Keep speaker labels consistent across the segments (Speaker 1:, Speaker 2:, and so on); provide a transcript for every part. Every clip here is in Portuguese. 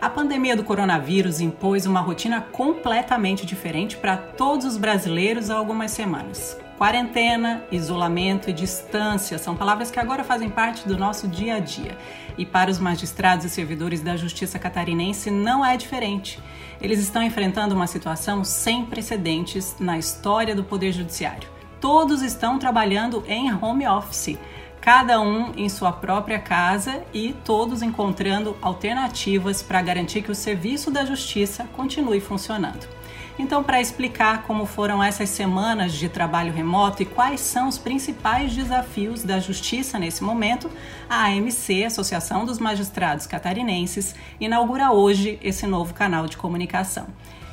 Speaker 1: A pandemia do coronavírus impôs uma rotina completamente diferente para todos os brasileiros há algumas semanas. Quarentena, isolamento e distância são palavras que agora fazem parte do nosso dia a dia. E para os magistrados e servidores da Justiça catarinense não é diferente. Eles estão enfrentando uma situação sem precedentes na história do Poder Judiciário. Todos estão trabalhando em home office cada um em sua própria casa e todos encontrando alternativas para garantir que o serviço da justiça continue funcionando. Então, para explicar como foram essas semanas de trabalho remoto e quais são os principais desafios da justiça nesse momento, a AMC, Associação dos Magistrados Catarinenses, inaugura hoje esse novo canal de comunicação.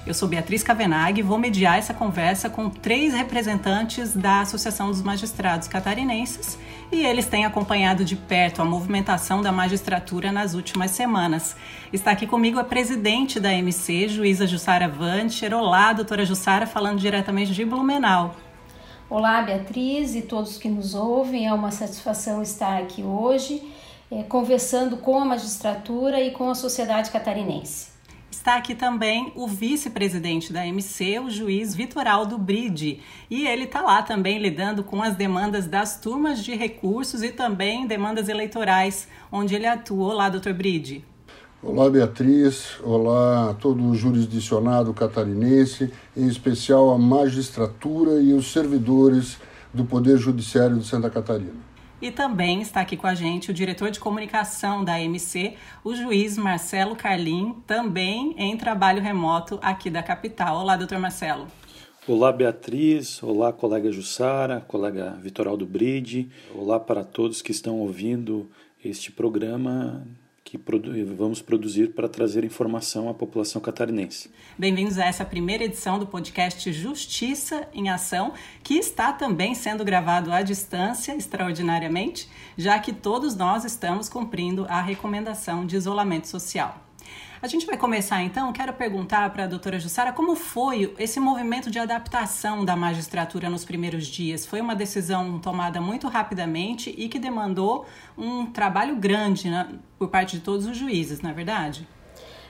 Speaker 1: Eu sou Beatriz Cavenaghi e vou mediar essa conversa com três representantes da Associação dos Magistrados Catarinenses e eles têm acompanhado de perto a movimentação da magistratura nas últimas semanas. Está aqui comigo a presidente da MC, juíza Jussara Vancher. Olá, doutora Jussara, falando diretamente de Blumenau.
Speaker 2: Olá, Beatriz e todos que nos ouvem. É uma satisfação estar aqui hoje, é, conversando com a magistratura e com a sociedade catarinense.
Speaker 1: Está aqui também o vice-presidente da MC, o juiz Vitoraldo Bride. E ele está lá também lidando com as demandas das turmas de recursos e também demandas eleitorais, onde ele atua. Olá, doutor Bride.
Speaker 3: Olá, Beatriz. Olá a todo o jurisdicionado catarinense, em especial a magistratura e os servidores do Poder Judiciário de Santa Catarina.
Speaker 1: E também está aqui com a gente o diretor de comunicação da MC, o juiz Marcelo Carlim, também em trabalho remoto aqui da capital. Olá, doutor Marcelo.
Speaker 4: Olá, Beatriz. Olá, colega Jussara, colega Vitoraldo Bride. Olá para todos que estão ouvindo este programa que produ vamos produzir para trazer informação à população catarinense.
Speaker 1: Bem-vindos a essa primeira edição do podcast Justiça em Ação, que está também sendo gravado à distância, extraordinariamente, já que todos nós estamos cumprindo a recomendação de isolamento social. A gente vai começar então. Quero perguntar para a doutora Jussara como foi esse movimento de adaptação da magistratura nos primeiros dias. Foi uma decisão tomada muito rapidamente e que demandou um trabalho grande né, por parte de todos os juízes, não é verdade?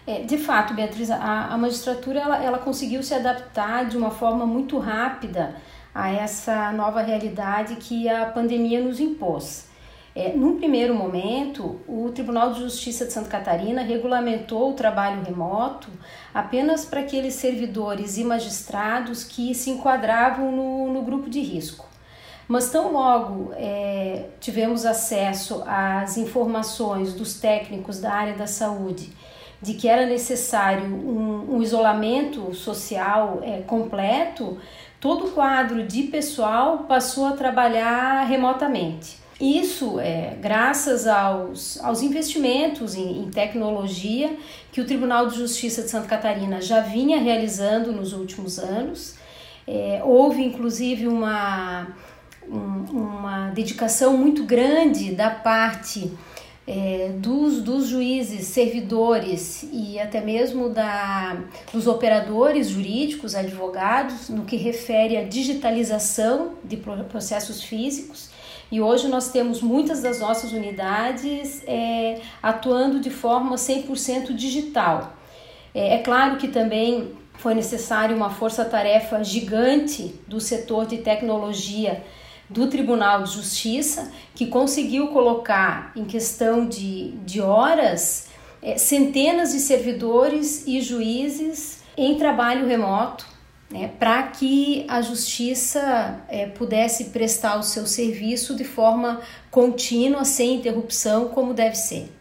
Speaker 2: É, de fato, Beatriz, a, a magistratura ela, ela conseguiu se adaptar de uma forma muito rápida a essa nova realidade que a pandemia nos impôs. É, num primeiro momento, o Tribunal de Justiça de Santa Catarina regulamentou o trabalho remoto apenas para aqueles servidores e magistrados que se enquadravam no, no grupo de risco. Mas tão logo é, tivemos acesso às informações dos técnicos da área da saúde de que era necessário um, um isolamento social é, completo, todo o quadro de pessoal passou a trabalhar remotamente. Isso é graças aos, aos investimentos em, em, tecnologia que o Tribunal de Justiça de Santa Catarina já vinha realizando nos últimos anos. É, houve inclusive uma, um, uma dedicação muito grande da parte é, dos, dos juízes, servidores e até mesmo da, dos operadores jurídicos, advogados, no que refere à digitalização de processos físicos e hoje nós temos muitas das nossas unidades é, atuando de forma 100% digital. É, é claro que também foi necessário uma força-tarefa gigante do setor de tecnologia do Tribunal de Justiça, que conseguiu colocar em questão de, de horas é, centenas de servidores e juízes em trabalho remoto né, para que a justiça é, pudesse prestar o seu serviço de forma contínua, sem interrupção, como deve ser.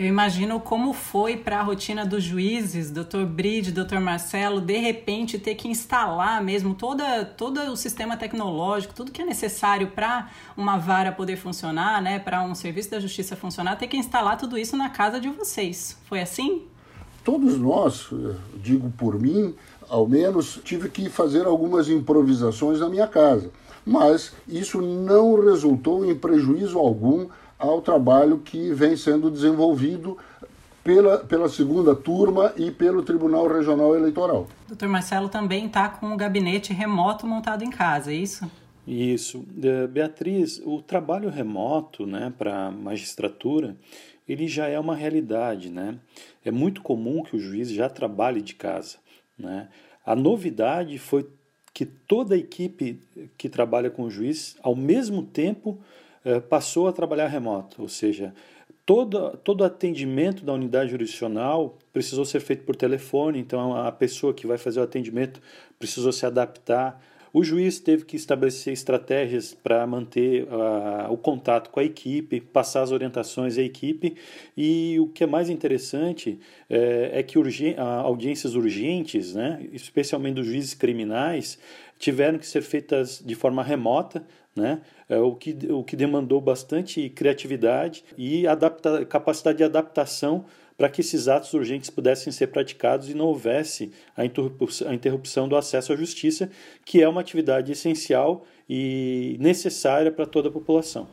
Speaker 1: Eu imagino como foi para a rotina dos juízes, doutor Bride, doutor Marcelo, de repente ter que instalar mesmo toda, todo o sistema tecnológico, tudo que é necessário para uma vara poder funcionar, né, para um serviço da justiça funcionar, ter que instalar tudo isso na casa de vocês. Foi assim?
Speaker 3: Todos nós, digo por mim, ao menos tive que fazer algumas improvisações na minha casa. Mas isso não resultou em prejuízo algum ao trabalho que vem sendo desenvolvido pela, pela segunda turma e pelo Tribunal Regional Eleitoral.
Speaker 1: Doutor Marcelo também está com o gabinete remoto montado em casa, é isso?
Speaker 4: Isso. Eh, Beatriz, o trabalho remoto né, para a magistratura ele já é uma realidade, né? É muito comum que o juiz já trabalhe de casa, né? A novidade foi que toda a equipe que trabalha com o juiz, ao mesmo tempo, eh, passou a trabalhar remoto, ou seja, todo, todo atendimento da unidade jurisdicional precisou ser feito por telefone, então a pessoa que vai fazer o atendimento precisou se adaptar. O juiz teve que estabelecer estratégias para manter uh, o contato com a equipe, passar as orientações à equipe. E o que é mais interessante é, é que audiências urgentes, né, especialmente dos juízes criminais, tiveram que ser feitas de forma remota, né? É, o, que, o que demandou bastante criatividade e adapta, capacidade de adaptação para que esses atos urgentes pudessem ser praticados e não houvesse a interrupção, do acesso à justiça, que é uma atividade essencial e necessária para toda a população.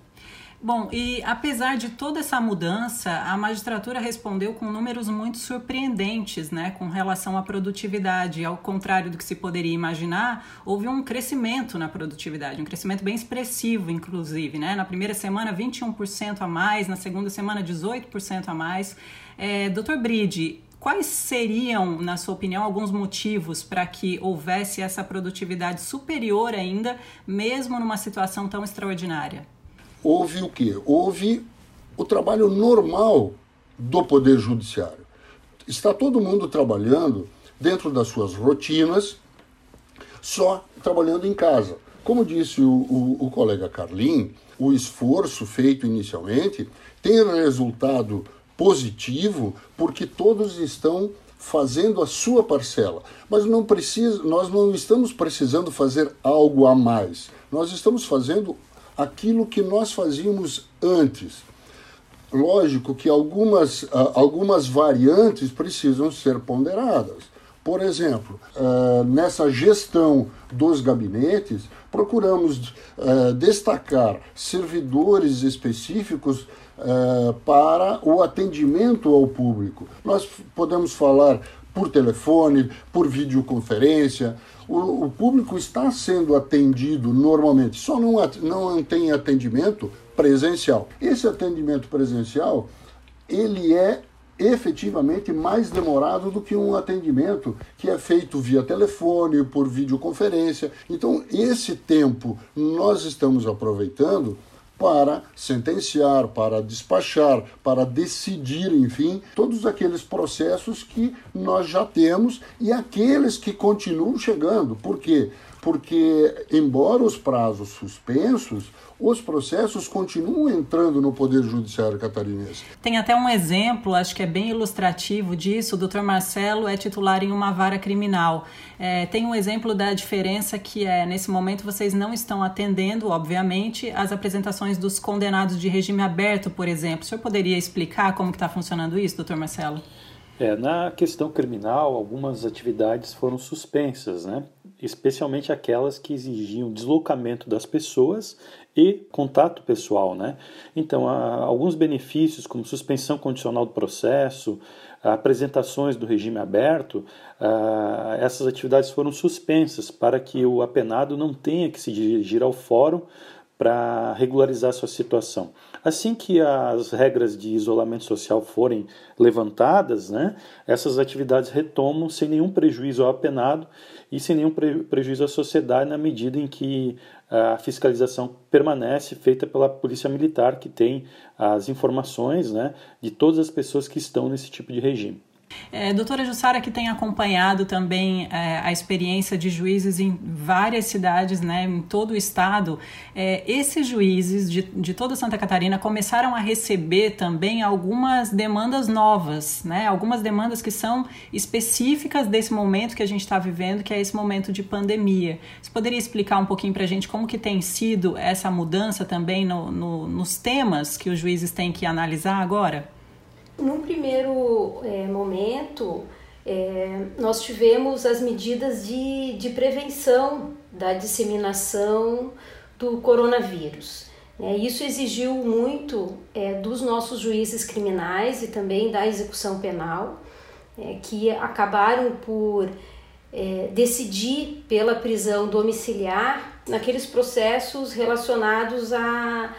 Speaker 1: Bom, e apesar de toda essa mudança, a magistratura respondeu com números muito surpreendentes, né, com relação à produtividade. Ao contrário do que se poderia imaginar, houve um crescimento na produtividade, um crescimento bem expressivo, inclusive, né? Na primeira semana, 21% a mais, na segunda semana, 18% a mais. É, Doutor Bride, quais seriam, na sua opinião, alguns motivos para que houvesse essa produtividade superior ainda, mesmo numa situação tão extraordinária?
Speaker 3: Houve o quê? Houve o trabalho normal do Poder Judiciário. Está todo mundo trabalhando dentro das suas rotinas, só trabalhando em casa. Como disse o, o, o colega Carlin, o esforço feito inicialmente tem resultado positivo porque todos estão fazendo a sua parcela. Mas não precisa, nós não estamos precisando fazer algo a mais. Nós estamos fazendo aquilo que nós fazíamos antes. Lógico que algumas, ah, algumas variantes precisam ser ponderadas. Por exemplo, ah, nessa gestão dos gabinetes, procuramos ah, destacar servidores específicos para o atendimento ao público. Nós podemos falar por telefone, por videoconferência. O, o público está sendo atendido normalmente, só não, não tem atendimento presencial. Esse atendimento presencial, ele é efetivamente mais demorado do que um atendimento que é feito via telefone, por videoconferência. Então, esse tempo nós estamos aproveitando para sentenciar, para despachar, para decidir, enfim, todos aqueles processos que nós já temos e aqueles que continuam chegando. Por quê? Porque, embora os prazos suspensos, os processos continuam entrando no Poder Judiciário catarinense.
Speaker 1: Tem até um exemplo, acho que é bem ilustrativo disso. O doutor Marcelo é titular em uma vara criminal. É, tem um exemplo da diferença que é, nesse momento, vocês não estão atendendo, obviamente, as apresentações dos condenados de regime aberto, por exemplo. O senhor poderia explicar como está funcionando isso, doutor Marcelo?
Speaker 4: É, na questão criminal, algumas atividades foram suspensas, né? especialmente aquelas que exigiam deslocamento das pessoas e contato pessoal. Né? Então, alguns benefícios, como suspensão condicional do processo, apresentações do regime aberto, essas atividades foram suspensas para que o apenado não tenha que se dirigir ao fórum para regularizar sua situação. Assim que as regras de isolamento social forem levantadas, né, essas atividades retomam sem nenhum prejuízo ao apenado e sem nenhum prejuízo à sociedade na medida em que a fiscalização permanece feita pela Polícia Militar, que tem as informações né, de todas as pessoas que estão nesse tipo de regime.
Speaker 1: É, doutora Jussara, que tem acompanhado também é, a experiência de juízes em várias cidades, né, em todo o estado, é, esses juízes de, de toda Santa Catarina começaram a receber também algumas demandas novas, né, algumas demandas que são específicas desse momento que a gente está vivendo, que é esse momento de pandemia. Você poderia explicar um pouquinho para a gente como que tem sido essa mudança também no, no, nos temas que os juízes têm que analisar agora?
Speaker 2: Num primeiro é, momento, é, nós tivemos as medidas de, de prevenção da disseminação do coronavírus. É, isso exigiu muito é, dos nossos juízes criminais e também da execução penal, é, que acabaram por é, decidir pela prisão domiciliar naqueles processos relacionados a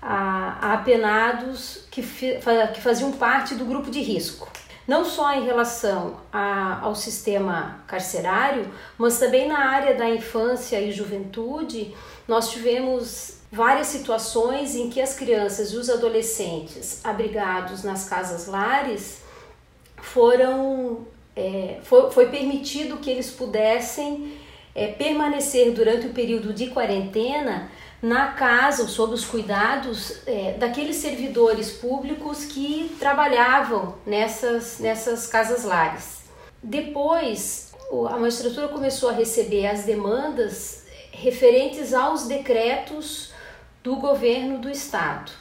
Speaker 2: a, a apenados que, que faziam parte do grupo de risco. Não só em relação a, ao sistema carcerário, mas também na área da infância e juventude, nós tivemos várias situações em que as crianças e os adolescentes abrigados nas casas lares foram é, foi, foi, permitido que eles pudessem é, permanecer durante o período de quarentena na casa ou sob os cuidados é, daqueles servidores públicos que trabalhavam nessas, nessas casas lares. Depois, a magistratura começou a receber as demandas referentes aos decretos do governo do estado.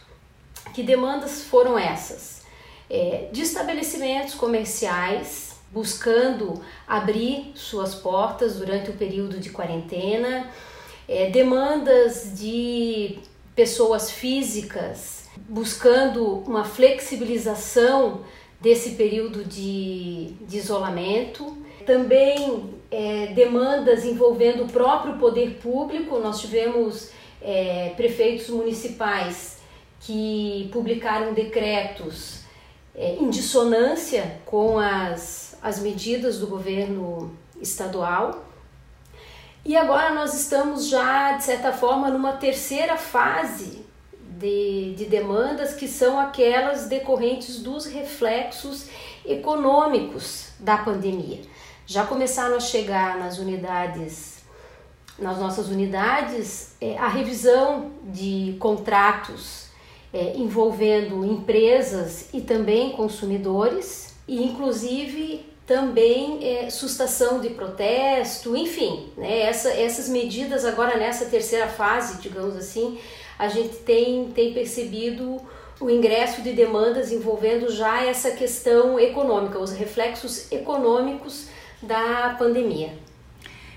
Speaker 2: Que demandas foram essas? É, de estabelecimentos comerciais buscando abrir suas portas durante o período de quarentena, é, demandas de pessoas físicas buscando uma flexibilização desse período de, de isolamento, também é, demandas envolvendo o próprio poder público. Nós tivemos é, prefeitos municipais que publicaram decretos é, em dissonância com as, as medidas do governo estadual. E agora nós estamos já, de certa forma, numa terceira fase de, de demandas que são aquelas decorrentes dos reflexos econômicos da pandemia. Já começaram a chegar nas unidades, nas nossas unidades, é, a revisão de contratos é, envolvendo empresas e também consumidores, e inclusive também é, sustação de protesto, enfim, né, essa, essas medidas agora nessa terceira fase, digamos assim, a gente tem, tem percebido o ingresso de demandas envolvendo já essa questão econômica, os reflexos econômicos da pandemia.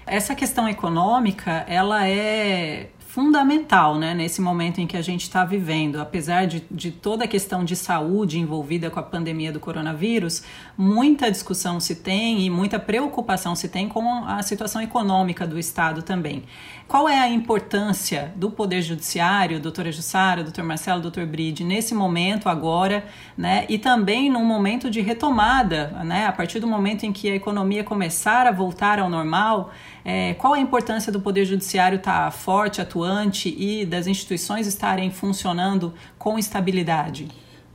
Speaker 1: Essa questão econômica, ela é fundamental né, nesse momento em que a gente está vivendo. Apesar de, de toda a questão de saúde envolvida com a pandemia do coronavírus, muita discussão se tem e muita preocupação se tem com a situação econômica do Estado também. Qual é a importância do Poder Judiciário, doutora Jussara, doutor Marcelo, doutor Bride, nesse momento agora, né, e também num momento de retomada, né, a partir do momento em que a economia começar a voltar ao normal, é, qual a importância do Poder Judiciário estar tá forte, atuante e das instituições estarem funcionando com estabilidade?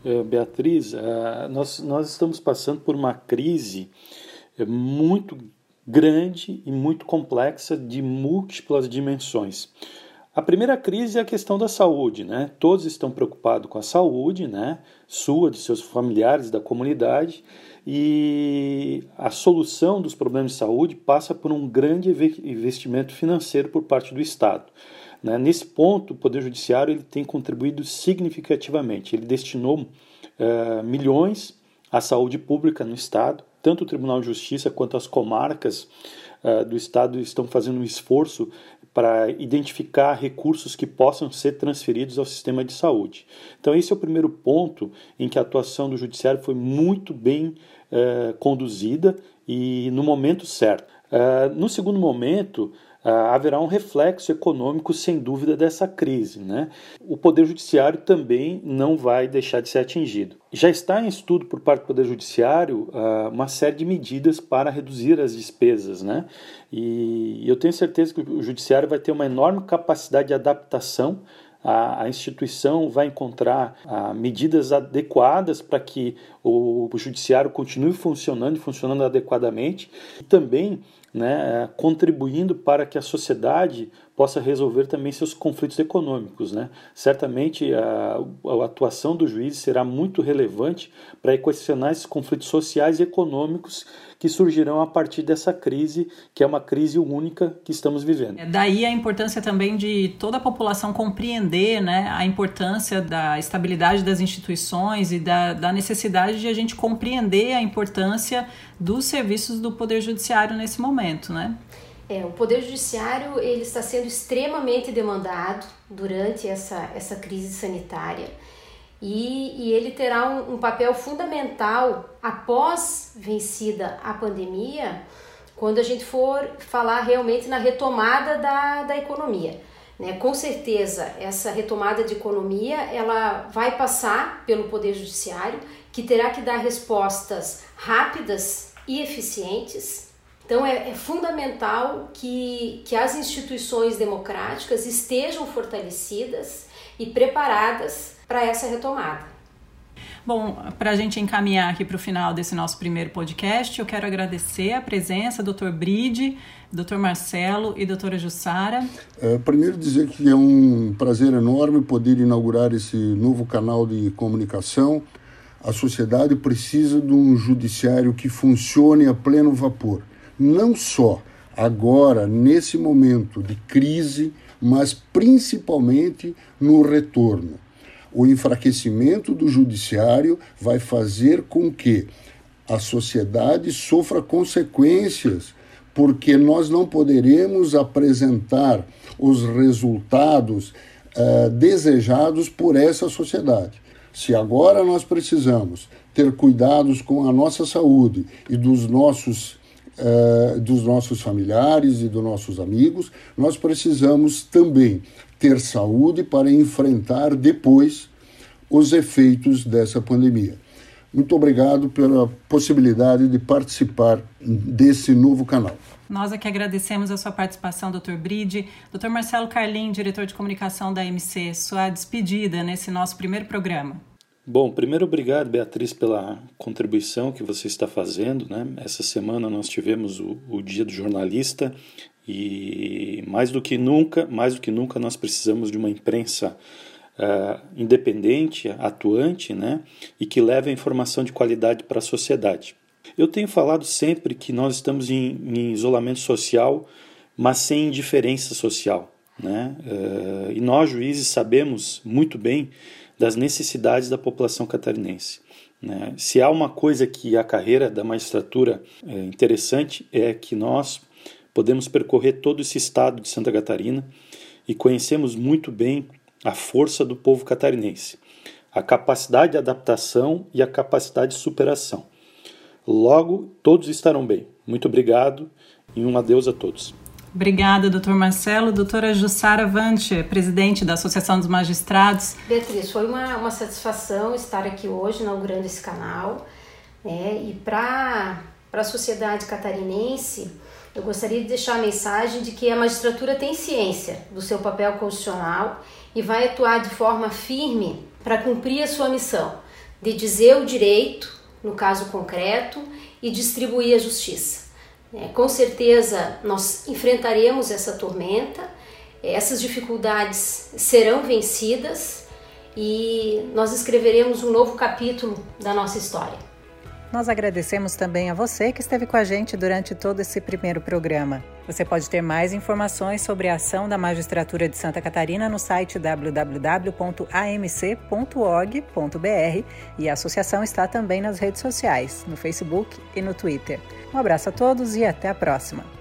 Speaker 4: É, Beatriz, é, nós, nós estamos passando por uma crise é, muito grande e muito complexa de múltiplas dimensões. A primeira crise é a questão da saúde, né? Todos estão preocupados com a saúde, né? Sua, de seus familiares, da comunidade, e a solução dos problemas de saúde passa por um grande investimento financeiro por parte do Estado. Né? Nesse ponto, o Poder Judiciário ele tem contribuído significativamente. Ele destinou uh, milhões à saúde pública no Estado, tanto o Tribunal de Justiça quanto as comarcas uh, do Estado estão fazendo um esforço para identificar recursos que possam ser transferidos ao sistema de saúde. Então, esse é o primeiro ponto em que a atuação do Judiciário foi muito bem uh, conduzida e no momento certo. Uh, no segundo momento, haverá um reflexo econômico, sem dúvida, dessa crise. Né? O Poder Judiciário também não vai deixar de ser atingido. Já está em estudo por parte do Poder Judiciário uma série de medidas para reduzir as despesas. Né? E eu tenho certeza que o Judiciário vai ter uma enorme capacidade de adaptação a, instituição vai encontrar ah, medidas adequadas para que o, o judiciário continue funcionando e funcionando adequadamente e também né, contribuindo para que a sociedade possa resolver também seus conflitos econômicos. Né? Certamente a, a atuação do juiz será muito relevante para equacionar esses conflitos sociais e econômicos que surgirão a partir dessa crise, que é uma crise única que estamos vivendo.
Speaker 1: É daí a importância também de toda a população compreender né, a importância da estabilidade das instituições e da, da necessidade de a gente compreender a importância dos serviços do Poder Judiciário nesse momento, né?
Speaker 2: É, o Poder Judiciário ele está sendo extremamente demandado durante essa, essa crise sanitária e, e ele terá um, um papel fundamental após vencida a pandemia, quando a gente for falar realmente na retomada da, da economia. Né? Com certeza, essa retomada de economia ela vai passar pelo Poder Judiciário, que terá que dar respostas rápidas e eficientes. Então, é, é fundamental que, que as instituições democráticas estejam fortalecidas e preparadas para essa retomada.
Speaker 1: Bom, para a gente encaminhar aqui para o final desse nosso primeiro podcast, eu quero agradecer a presença do Dr. Bride, Dr. Marcelo e doutora Jussara.
Speaker 3: É, primeiro dizer que é um prazer enorme poder inaugurar esse novo canal de comunicação. A sociedade precisa de um judiciário que funcione a pleno vapor, não só agora, nesse momento de crise, mas principalmente no retorno o enfraquecimento do judiciário vai fazer com que a sociedade sofra consequências, porque nós não poderemos apresentar os resultados uh, desejados por essa sociedade. Se agora nós precisamos ter cuidados com a nossa saúde e dos nossos Uh, dos nossos familiares e dos nossos amigos, nós precisamos também ter saúde para enfrentar depois os efeitos dessa pandemia. Muito obrigado pela possibilidade de participar desse novo canal.
Speaker 1: Nós aqui agradecemos a sua participação, Dr. Bride. Dr. Marcelo Carlim, diretor de comunicação da MC, sua despedida nesse nosso primeiro programa.
Speaker 4: Bom, primeiro obrigado, Beatriz, pela contribuição que você está fazendo. Né? Essa semana nós tivemos o, o Dia do Jornalista e mais do que nunca, mais do que nunca, nós precisamos de uma imprensa uh, independente, atuante, né, e que leve a informação de qualidade para a sociedade. Eu tenho falado sempre que nós estamos em, em isolamento social, mas sem indiferença social. Né? Uh, e nós, juízes, sabemos muito bem das necessidades da população catarinense. Né? Se há uma coisa que a carreira da magistratura é interessante, é que nós podemos percorrer todo esse estado de Santa Catarina e conhecemos muito bem a força do povo catarinense, a capacidade de adaptação e a capacidade de superação. Logo, todos estarão bem. Muito obrigado e um adeus a todos.
Speaker 1: Obrigada, doutor Marcelo. Doutora Jussara Vante, presidente da Associação dos Magistrados.
Speaker 2: Beatriz, foi uma, uma satisfação estar aqui hoje inaugurando esse canal. Né? E para a sociedade catarinense, eu gostaria de deixar a mensagem de que a magistratura tem ciência do seu papel constitucional e vai atuar de forma firme para cumprir a sua missão de dizer o direito, no caso concreto, e distribuir a justiça. É, com certeza nós enfrentaremos essa tormenta, essas dificuldades serão vencidas e nós escreveremos um novo capítulo da nossa história.
Speaker 1: Nós agradecemos também a você que esteve com a gente durante todo esse primeiro programa. Você pode ter mais informações sobre a ação da Magistratura de Santa Catarina no site www.amc.org.br e a associação está também nas redes sociais, no Facebook e no Twitter. Um abraço a todos e até a próxima.